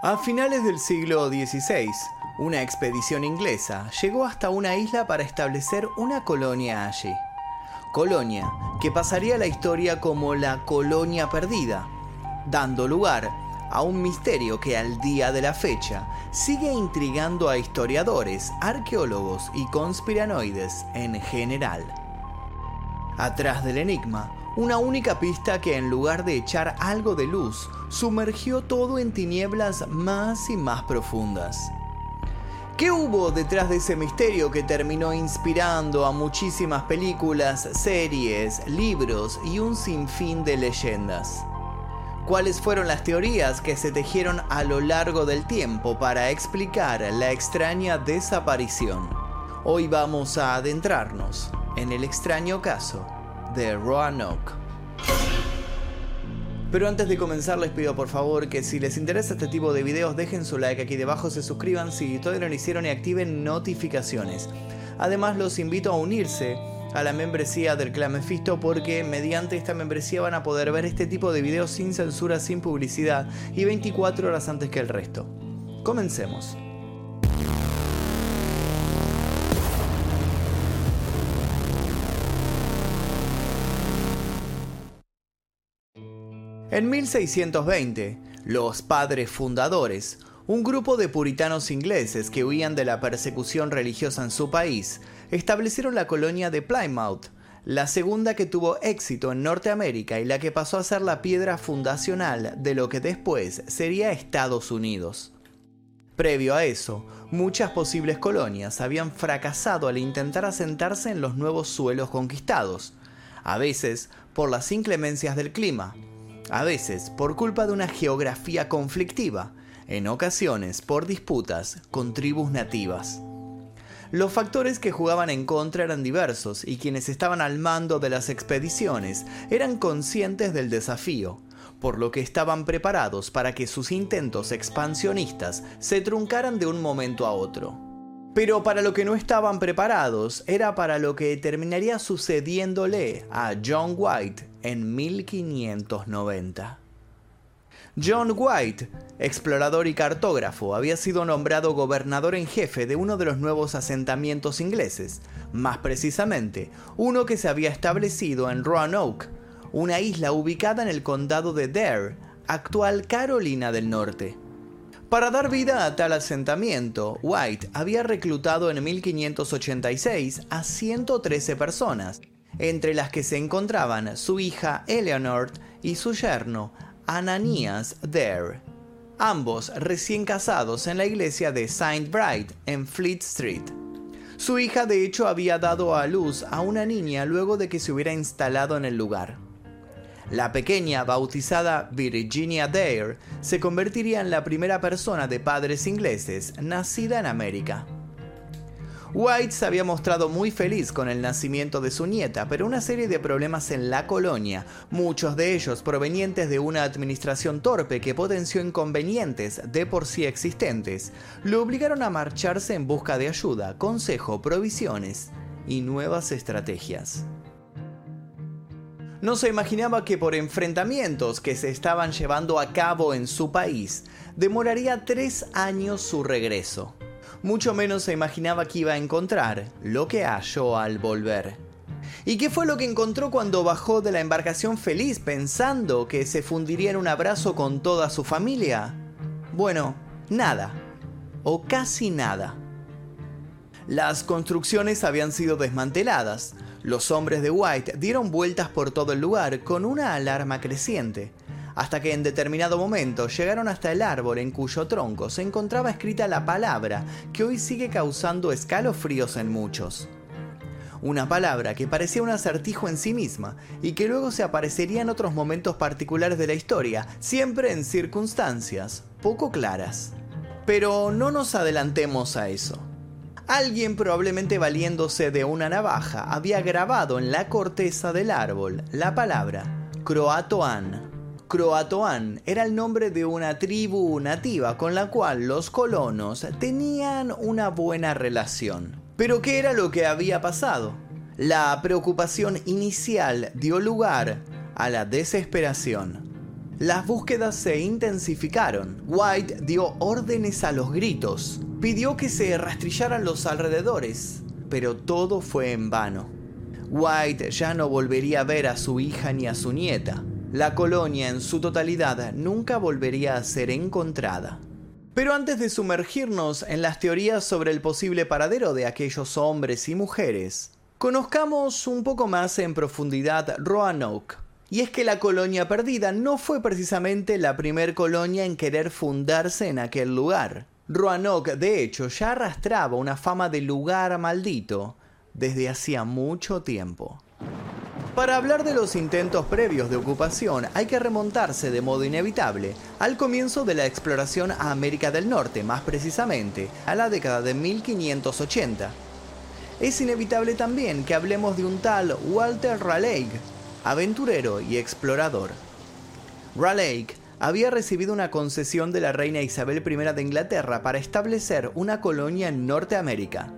A finales del siglo XVI, una expedición inglesa llegó hasta una isla para establecer una colonia allí. Colonia que pasaría la historia como la colonia perdida, dando lugar a un misterio que al día de la fecha sigue intrigando a historiadores, arqueólogos y conspiranoides en general. Atrás del enigma, una única pista que en lugar de echar algo de luz, sumergió todo en tinieblas más y más profundas. ¿Qué hubo detrás de ese misterio que terminó inspirando a muchísimas películas, series, libros y un sinfín de leyendas? ¿Cuáles fueron las teorías que se tejieron a lo largo del tiempo para explicar la extraña desaparición? Hoy vamos a adentrarnos en el extraño caso Pero antes de comenzar les pido por favor que si les interesa este tipo de videos dejen su like aquí debajo, se suscriban si todavía no lo hicieron y activen notificaciones. Además los invito a unirse a la membresía del Clan Mephisto porque mediante esta membresía van a poder ver este tipo de videos sin censura, sin publicidad y 24 horas antes que el resto. Comencemos. En 1620, los padres fundadores, un grupo de puritanos ingleses que huían de la persecución religiosa en su país, establecieron la colonia de Plymouth, la segunda que tuvo éxito en Norteamérica y la que pasó a ser la piedra fundacional de lo que después sería Estados Unidos. Previo a eso, muchas posibles colonias habían fracasado al intentar asentarse en los nuevos suelos conquistados, a veces por las inclemencias del clima, a veces por culpa de una geografía conflictiva, en ocasiones por disputas con tribus nativas. Los factores que jugaban en contra eran diversos y quienes estaban al mando de las expediciones eran conscientes del desafío, por lo que estaban preparados para que sus intentos expansionistas se truncaran de un momento a otro. Pero para lo que no estaban preparados era para lo que terminaría sucediéndole a John White en 1590. John White, explorador y cartógrafo, había sido nombrado gobernador en jefe de uno de los nuevos asentamientos ingleses, más precisamente, uno que se había establecido en Roanoke, una isla ubicada en el condado de Dare, actual Carolina del Norte. Para dar vida a tal asentamiento, White había reclutado en 1586 a 113 personas, entre las que se encontraban su hija Eleanor y su yerno Ananias Dare, ambos recién casados en la iglesia de Saint Bride en Fleet Street. Su hija de hecho había dado a luz a una niña luego de que se hubiera instalado en el lugar. La pequeña, bautizada Virginia Dare, se convertiría en la primera persona de padres ingleses nacida en América. White se había mostrado muy feliz con el nacimiento de su nieta, pero una serie de problemas en la colonia, muchos de ellos provenientes de una administración torpe que potenció inconvenientes de por sí existentes, lo obligaron a marcharse en busca de ayuda, consejo, provisiones y nuevas estrategias. No se imaginaba que por enfrentamientos que se estaban llevando a cabo en su país, demoraría tres años su regreso. Mucho menos se imaginaba que iba a encontrar lo que halló al volver. ¿Y qué fue lo que encontró cuando bajó de la embarcación feliz pensando que se fundiría en un abrazo con toda su familia? Bueno, nada. O casi nada. Las construcciones habían sido desmanteladas, los hombres de White dieron vueltas por todo el lugar con una alarma creciente, hasta que en determinado momento llegaron hasta el árbol en cuyo tronco se encontraba escrita la palabra que hoy sigue causando escalofríos en muchos. Una palabra que parecía un acertijo en sí misma y que luego se aparecería en otros momentos particulares de la historia, siempre en circunstancias poco claras. Pero no nos adelantemos a eso. Alguien probablemente valiéndose de una navaja había grabado en la corteza del árbol la palabra Croatoan. Croatoan era el nombre de una tribu nativa con la cual los colonos tenían una buena relación. Pero ¿qué era lo que había pasado? La preocupación inicial dio lugar a la desesperación. Las búsquedas se intensificaron. White dio órdenes a los gritos. Pidió que se rastrillaran los alrededores, pero todo fue en vano. White ya no volvería a ver a su hija ni a su nieta. La colonia en su totalidad nunca volvería a ser encontrada. Pero antes de sumergirnos en las teorías sobre el posible paradero de aquellos hombres y mujeres, conozcamos un poco más en profundidad Roanoke. Y es que la colonia perdida no fue precisamente la primer colonia en querer fundarse en aquel lugar. Roanoke, de hecho, ya arrastraba una fama de lugar maldito desde hacía mucho tiempo. Para hablar de los intentos previos de ocupación hay que remontarse de modo inevitable al comienzo de la exploración a América del Norte, más precisamente a la década de 1580. Es inevitable también que hablemos de un tal Walter Raleigh, aventurero y explorador. Raleigh había recibido una concesión de la reina Isabel I de Inglaterra para establecer una colonia en Norteamérica.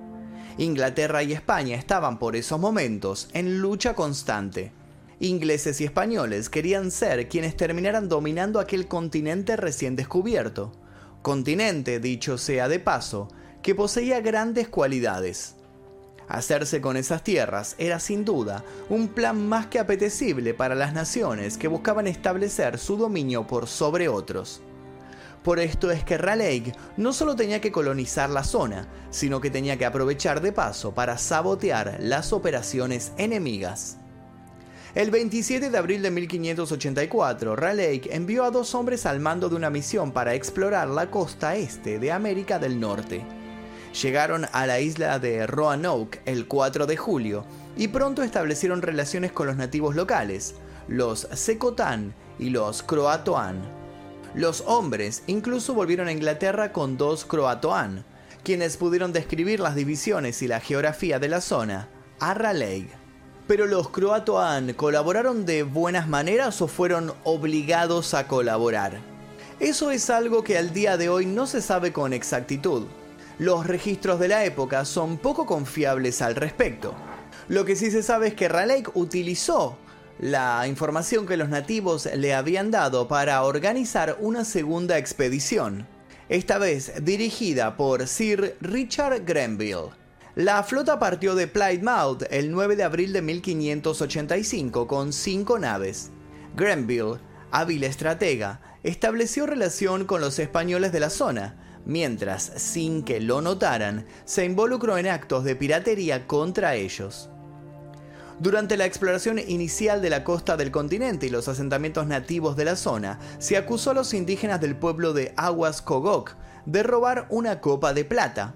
Inglaterra y España estaban por esos momentos en lucha constante. Ingleses y españoles querían ser quienes terminaran dominando aquel continente recién descubierto. Continente, dicho sea de paso, que poseía grandes cualidades. Hacerse con esas tierras era sin duda un plan más que apetecible para las naciones que buscaban establecer su dominio por sobre otros. Por esto es que Raleigh no solo tenía que colonizar la zona, sino que tenía que aprovechar de paso para sabotear las operaciones enemigas. El 27 de abril de 1584, Raleigh envió a dos hombres al mando de una misión para explorar la costa este de América del Norte. Llegaron a la isla de Roanoke el 4 de julio y pronto establecieron relaciones con los nativos locales, los Secotán y los Croatoan. Los hombres incluso volvieron a Inglaterra con dos croatoan, quienes pudieron describir las divisiones y la geografía de la zona a Raleigh. Pero los croatoan colaboraron de buenas maneras o fueron obligados a colaborar. Eso es algo que al día de hoy no se sabe con exactitud. Los registros de la época son poco confiables al respecto. Lo que sí se sabe es que Raleigh utilizó la información que los nativos le habían dado para organizar una segunda expedición, esta vez dirigida por Sir Richard Grenville. La flota partió de Plymouth el 9 de abril de 1585 con cinco naves. Grenville, hábil estratega, estableció relación con los españoles de la zona, mientras, sin que lo notaran, se involucró en actos de piratería contra ellos. Durante la exploración inicial de la costa del continente y los asentamientos nativos de la zona, se acusó a los indígenas del pueblo de Aguas Kogok de robar una copa de plata.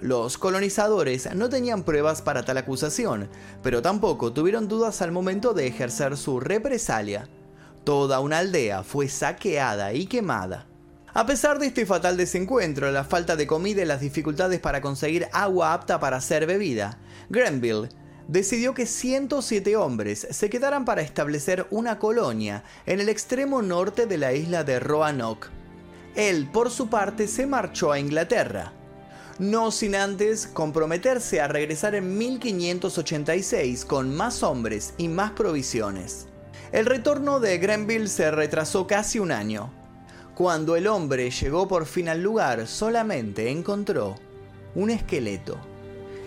Los colonizadores no tenían pruebas para tal acusación, pero tampoco tuvieron dudas al momento de ejercer su represalia. Toda una aldea fue saqueada y quemada. A pesar de este fatal desencuentro, la falta de comida y las dificultades para conseguir agua apta para ser bebida, Grenville decidió que 107 hombres se quedaran para establecer una colonia en el extremo norte de la isla de Roanoke. Él, por su parte, se marchó a Inglaterra, no sin antes comprometerse a regresar en 1586 con más hombres y más provisiones. El retorno de Grenville se retrasó casi un año. Cuando el hombre llegó por fin al lugar, solamente encontró un esqueleto.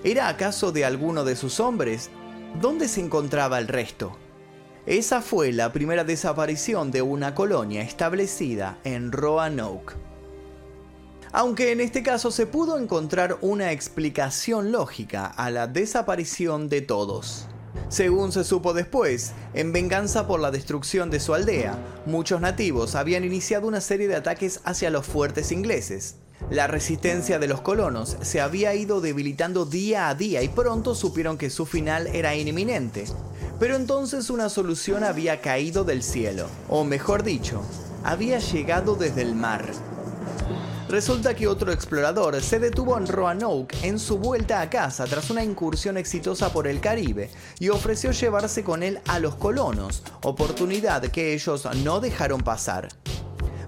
¿Era acaso de alguno de sus hombres? ¿Dónde se encontraba el resto? Esa fue la primera desaparición de una colonia establecida en Roanoke. Aunque en este caso se pudo encontrar una explicación lógica a la desaparición de todos. Según se supo después, en venganza por la destrucción de su aldea, muchos nativos habían iniciado una serie de ataques hacia los fuertes ingleses, la resistencia de los colonos se había ido debilitando día a día y pronto supieron que su final era inminente. Pero entonces una solución había caído del cielo, o mejor dicho, había llegado desde el mar. Resulta que otro explorador se detuvo en Roanoke en su vuelta a casa tras una incursión exitosa por el Caribe y ofreció llevarse con él a los colonos, oportunidad que ellos no dejaron pasar.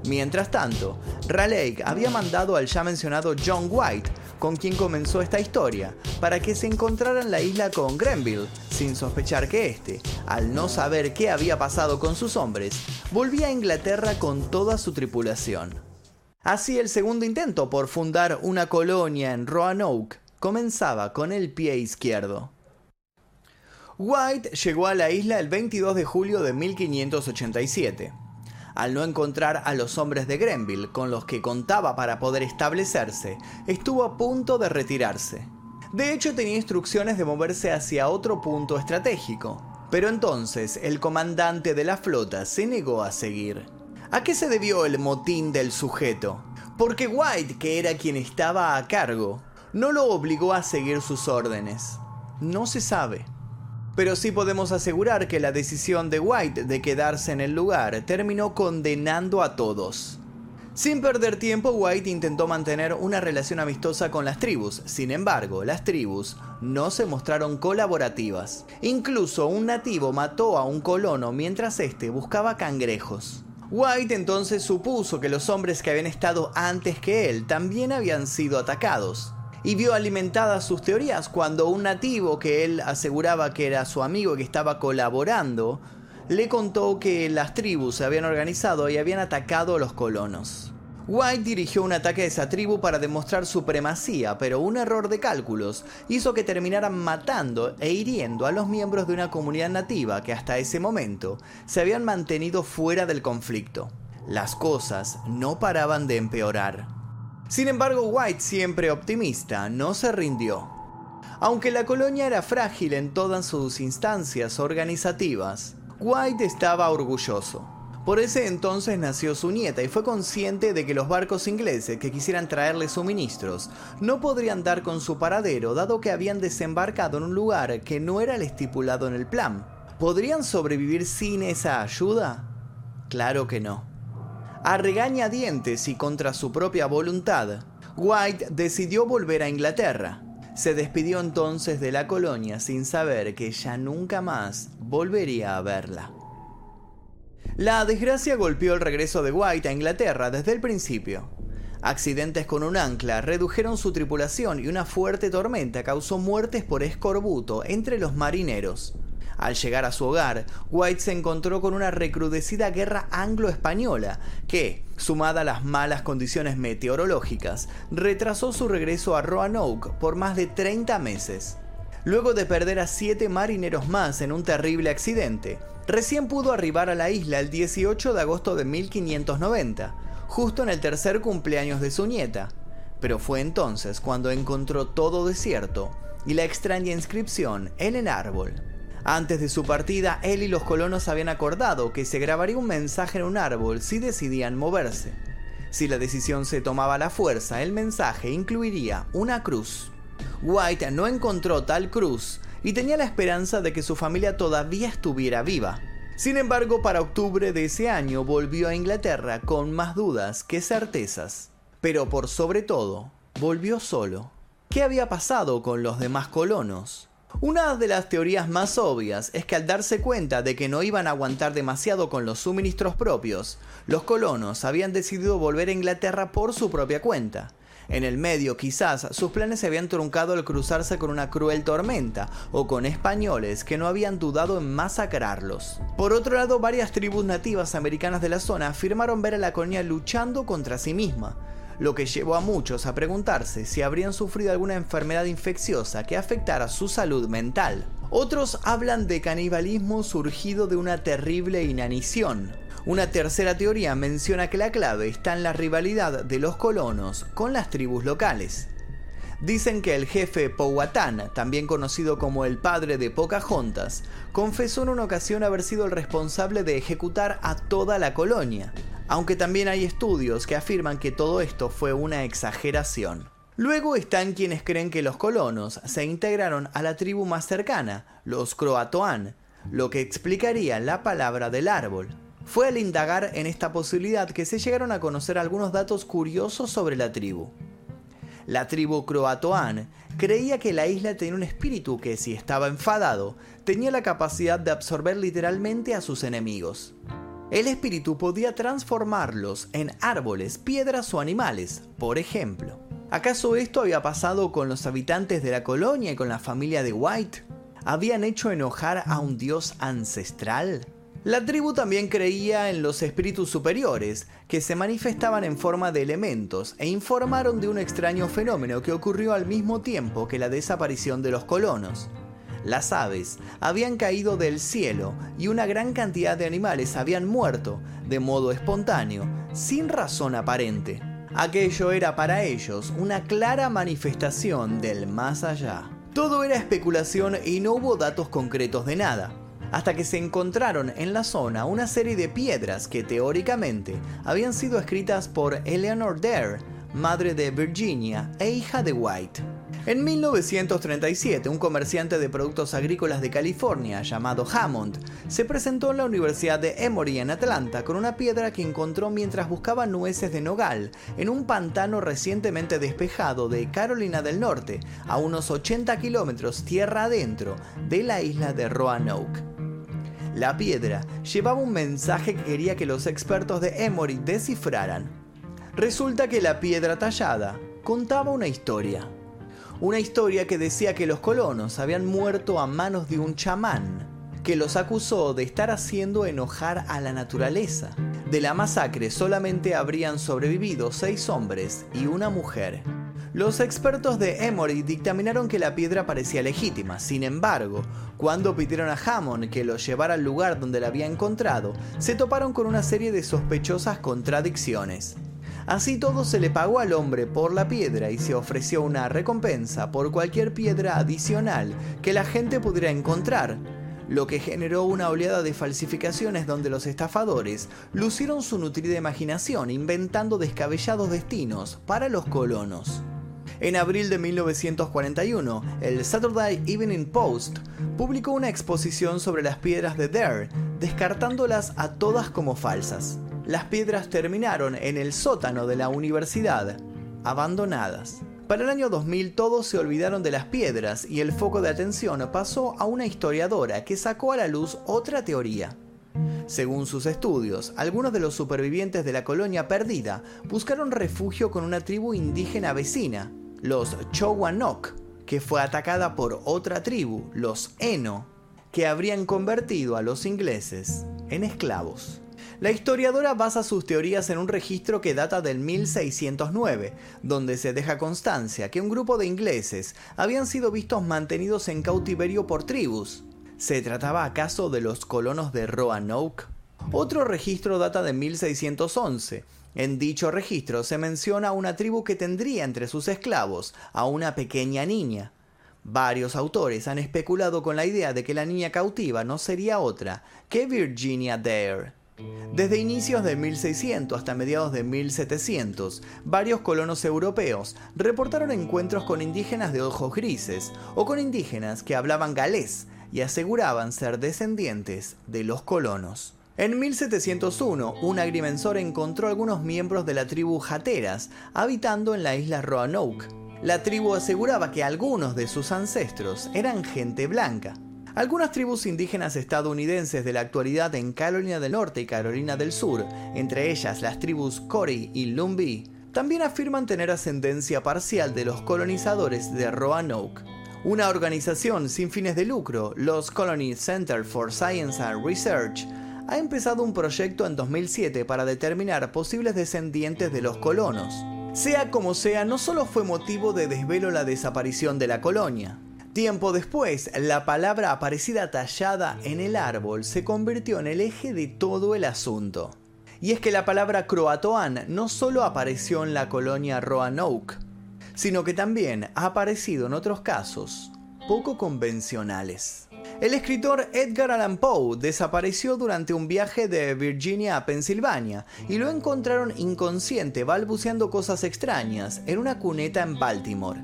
Mientras tanto, Raleigh había mandado al ya mencionado John White con quien comenzó esta historia, para que se encontrara en la isla con Grenville, sin sospechar que éste, al no saber qué había pasado con sus hombres, volvía a Inglaterra con toda su tripulación. Así el segundo intento por fundar una colonia en Roanoke comenzaba con el pie izquierdo. White llegó a la isla el 22 de julio de 1587 al no encontrar a los hombres de Grenville con los que contaba para poder establecerse, estuvo a punto de retirarse. De hecho, tenía instrucciones de moverse hacia otro punto estratégico, pero entonces el comandante de la flota se negó a seguir. ¿A qué se debió el motín del sujeto? Porque White, que era quien estaba a cargo, no lo obligó a seguir sus órdenes. No se sabe pero sí podemos asegurar que la decisión de White de quedarse en el lugar terminó condenando a todos. Sin perder tiempo, White intentó mantener una relación amistosa con las tribus, sin embargo, las tribus no se mostraron colaborativas. Incluso un nativo mató a un colono mientras éste buscaba cangrejos. White entonces supuso que los hombres que habían estado antes que él también habían sido atacados, y vio alimentadas sus teorías cuando un nativo que él aseguraba que era su amigo y que estaba colaborando, le contó que las tribus se habían organizado y habían atacado a los colonos. White dirigió un ataque a esa tribu para demostrar supremacía, pero un error de cálculos hizo que terminaran matando e hiriendo a los miembros de una comunidad nativa que hasta ese momento se habían mantenido fuera del conflicto. Las cosas no paraban de empeorar. Sin embargo, White, siempre optimista, no se rindió. Aunque la colonia era frágil en todas sus instancias organizativas, White estaba orgulloso. Por ese entonces nació su nieta y fue consciente de que los barcos ingleses que quisieran traerle suministros no podrían dar con su paradero dado que habían desembarcado en un lugar que no era el estipulado en el plan. ¿Podrían sobrevivir sin esa ayuda? Claro que no. A regañadientes y contra su propia voluntad, White decidió volver a Inglaterra. Se despidió entonces de la colonia sin saber que ya nunca más volvería a verla. La desgracia golpeó el regreso de White a Inglaterra desde el principio. Accidentes con un ancla redujeron su tripulación y una fuerte tormenta causó muertes por escorbuto entre los marineros. Al llegar a su hogar, White se encontró con una recrudecida guerra anglo-española que, sumada a las malas condiciones meteorológicas, retrasó su regreso a Roanoke por más de 30 meses. Luego de perder a siete marineros más en un terrible accidente, recién pudo arribar a la isla el 18 de agosto de 1590, justo en el tercer cumpleaños de su nieta. Pero fue entonces cuando encontró todo desierto y la extraña inscripción en el árbol. Antes de su partida, él y los colonos habían acordado que se grabaría un mensaje en un árbol si decidían moverse. Si la decisión se tomaba a la fuerza, el mensaje incluiría una cruz. White no encontró tal cruz y tenía la esperanza de que su familia todavía estuviera viva. Sin embargo, para octubre de ese año volvió a Inglaterra con más dudas que certezas. Pero por sobre todo, volvió solo. ¿Qué había pasado con los demás colonos? Una de las teorías más obvias es que al darse cuenta de que no iban a aguantar demasiado con los suministros propios, los colonos habían decidido volver a Inglaterra por su propia cuenta. En el medio, quizás, sus planes se habían truncado al cruzarse con una cruel tormenta o con españoles que no habían dudado en masacrarlos. Por otro lado, varias tribus nativas americanas de la zona afirmaron ver a la colonia luchando contra sí misma, lo que llevó a muchos a preguntarse si habrían sufrido alguna enfermedad infecciosa que afectara su salud mental. Otros hablan de canibalismo surgido de una terrible inanición. Una tercera teoría menciona que la clave está en la rivalidad de los colonos con las tribus locales. Dicen que el jefe Powhatan, también conocido como el padre de Pocahontas, confesó en una ocasión haber sido el responsable de ejecutar a toda la colonia, aunque también hay estudios que afirman que todo esto fue una exageración. Luego están quienes creen que los colonos se integraron a la tribu más cercana, los Croatoan, lo que explicaría la palabra del árbol. Fue al indagar en esta posibilidad que se llegaron a conocer algunos datos curiosos sobre la tribu. La tribu Croatoan creía que la isla tenía un espíritu que, si estaba enfadado, tenía la capacidad de absorber literalmente a sus enemigos. El espíritu podía transformarlos en árboles, piedras o animales, por ejemplo. ¿Acaso esto había pasado con los habitantes de la colonia y con la familia de White? ¿Habían hecho enojar a un dios ancestral? La tribu también creía en los espíritus superiores, que se manifestaban en forma de elementos, e informaron de un extraño fenómeno que ocurrió al mismo tiempo que la desaparición de los colonos. Las aves habían caído del cielo y una gran cantidad de animales habían muerto, de modo espontáneo, sin razón aparente. Aquello era para ellos una clara manifestación del más allá. Todo era especulación y no hubo datos concretos de nada hasta que se encontraron en la zona una serie de piedras que teóricamente habían sido escritas por Eleanor Dare, madre de Virginia e hija de White. En 1937, un comerciante de productos agrícolas de California llamado Hammond se presentó en la Universidad de Emory en Atlanta con una piedra que encontró mientras buscaba nueces de nogal en un pantano recientemente despejado de Carolina del Norte, a unos 80 kilómetros tierra adentro de la isla de Roanoke. La piedra llevaba un mensaje que quería que los expertos de Emory descifraran. Resulta que la piedra tallada contaba una historia. Una historia que decía que los colonos habían muerto a manos de un chamán, que los acusó de estar haciendo enojar a la naturaleza. De la masacre solamente habrían sobrevivido seis hombres y una mujer. Los expertos de Emory dictaminaron que la piedra parecía legítima, sin embargo, cuando pidieron a Hammond que lo llevara al lugar donde la había encontrado, se toparon con una serie de sospechosas contradicciones. Así todo se le pagó al hombre por la piedra y se ofreció una recompensa por cualquier piedra adicional que la gente pudiera encontrar, lo que generó una oleada de falsificaciones donde los estafadores lucieron su nutrida imaginación inventando descabellados destinos para los colonos. En abril de 1941, el Saturday Evening Post publicó una exposición sobre las piedras de Dare, descartándolas a todas como falsas. Las piedras terminaron en el sótano de la universidad, abandonadas. Para el año 2000 todos se olvidaron de las piedras y el foco de atención pasó a una historiadora que sacó a la luz otra teoría. Según sus estudios, algunos de los supervivientes de la colonia perdida buscaron refugio con una tribu indígena vecina, los Chowanok, que fue atacada por otra tribu, los Eno, que habrían convertido a los ingleses en esclavos. La historiadora basa sus teorías en un registro que data del 1609, donde se deja constancia que un grupo de ingleses habían sido vistos mantenidos en cautiverio por tribus. ¿Se trataba acaso de los colonos de Roanoke? Otro registro data de 1611, en dicho registro se menciona una tribu que tendría entre sus esclavos a una pequeña niña. Varios autores han especulado con la idea de que la niña cautiva no sería otra que Virginia Dare. Desde inicios de 1600 hasta mediados de 1700, varios colonos europeos reportaron encuentros con indígenas de ojos grises o con indígenas que hablaban galés y aseguraban ser descendientes de los colonos. En 1701, un agrimensor encontró algunos miembros de la tribu Jateras habitando en la isla Roanoke. La tribu aseguraba que algunos de sus ancestros eran gente blanca. Algunas tribus indígenas estadounidenses de la actualidad en Carolina del Norte y Carolina del Sur, entre ellas las tribus Corey y Lumbee, también afirman tener ascendencia parcial de los colonizadores de Roanoke. Una organización sin fines de lucro, los Colony Center for Science and Research, ha empezado un proyecto en 2007 para determinar posibles descendientes de los colonos. Sea como sea, no solo fue motivo de desvelo la desaparición de la colonia. Tiempo después, la palabra aparecida tallada en el árbol se convirtió en el eje de todo el asunto. Y es que la palabra croatoan no solo apareció en la colonia Roanoke, sino que también ha aparecido en otros casos poco convencionales. El escritor Edgar Allan Poe desapareció durante un viaje de Virginia a Pensilvania y lo encontraron inconsciente balbuceando cosas extrañas en una cuneta en Baltimore.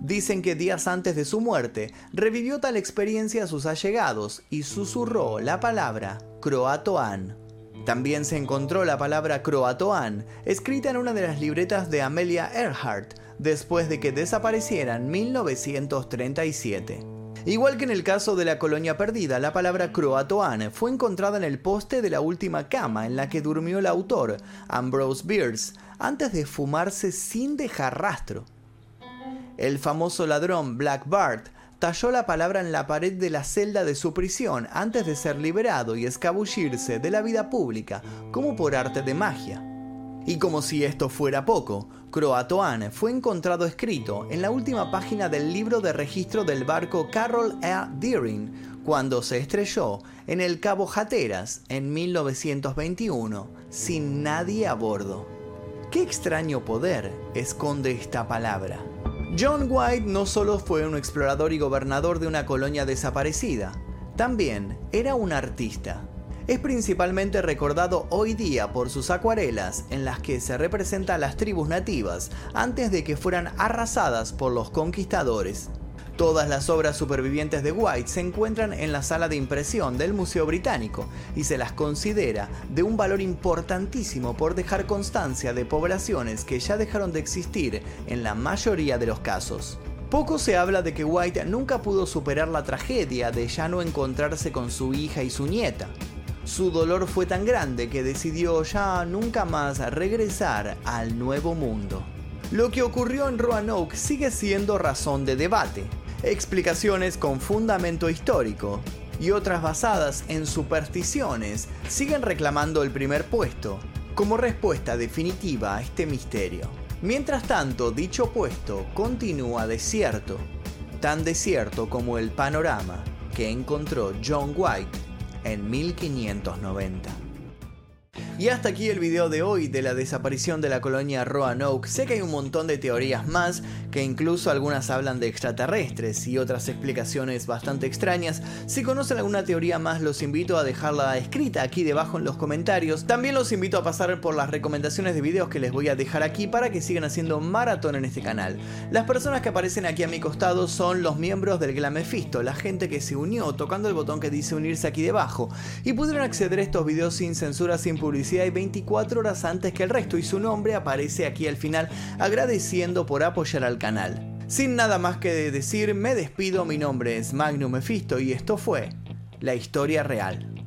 Dicen que días antes de su muerte revivió tal experiencia a sus allegados y susurró la palabra croatoan. También se encontró la palabra croatoan escrita en una de las libretas de Amelia Earhart después de que desapareciera en 1937. Igual que en el caso de la colonia perdida, la palabra croatoan fue encontrada en el poste de la última cama en la que durmió el autor, Ambrose Bierce, antes de fumarse sin dejar rastro. El famoso ladrón Black Bart talló la palabra en la pared de la celda de su prisión antes de ser liberado y escabullirse de la vida pública, como por arte de magia. Y como si esto fuera poco, Croatoan fue encontrado escrito en la última página del libro de registro del barco Carroll A. Deering cuando se estrelló en el Cabo Hatteras en 1921 sin nadie a bordo. ¿Qué extraño poder esconde esta palabra? John White no solo fue un explorador y gobernador de una colonia desaparecida, también era un artista. Es principalmente recordado hoy día por sus acuarelas en las que se representa a las tribus nativas antes de que fueran arrasadas por los conquistadores. Todas las obras supervivientes de White se encuentran en la sala de impresión del Museo Británico y se las considera de un valor importantísimo por dejar constancia de poblaciones que ya dejaron de existir en la mayoría de los casos. Poco se habla de que White nunca pudo superar la tragedia de ya no encontrarse con su hija y su nieta. Su dolor fue tan grande que decidió ya nunca más regresar al nuevo mundo. Lo que ocurrió en Roanoke sigue siendo razón de debate. Explicaciones con fundamento histórico y otras basadas en supersticiones siguen reclamando el primer puesto como respuesta definitiva a este misterio. Mientras tanto, dicho puesto continúa desierto, tan desierto como el panorama que encontró John White en 1590. Y hasta aquí el video de hoy de la desaparición de la colonia Roanoke. Sé que hay un montón de teorías más, que incluso algunas hablan de extraterrestres y otras explicaciones bastante extrañas. Si conocen alguna teoría más, los invito a dejarla escrita aquí debajo en los comentarios. También los invito a pasar por las recomendaciones de videos que les voy a dejar aquí para que sigan haciendo maratón en este canal. Las personas que aparecen aquí a mi costado son los miembros del Glamefisto, la gente que se unió tocando el botón que dice unirse aquí debajo y pudieron acceder a estos videos sin censura, sin publicidad hay 24 horas antes que el resto y su nombre aparece aquí al final agradeciendo por apoyar al canal. Sin nada más que decir, me despido, mi nombre es Magnum Mephisto y esto fue La Historia Real.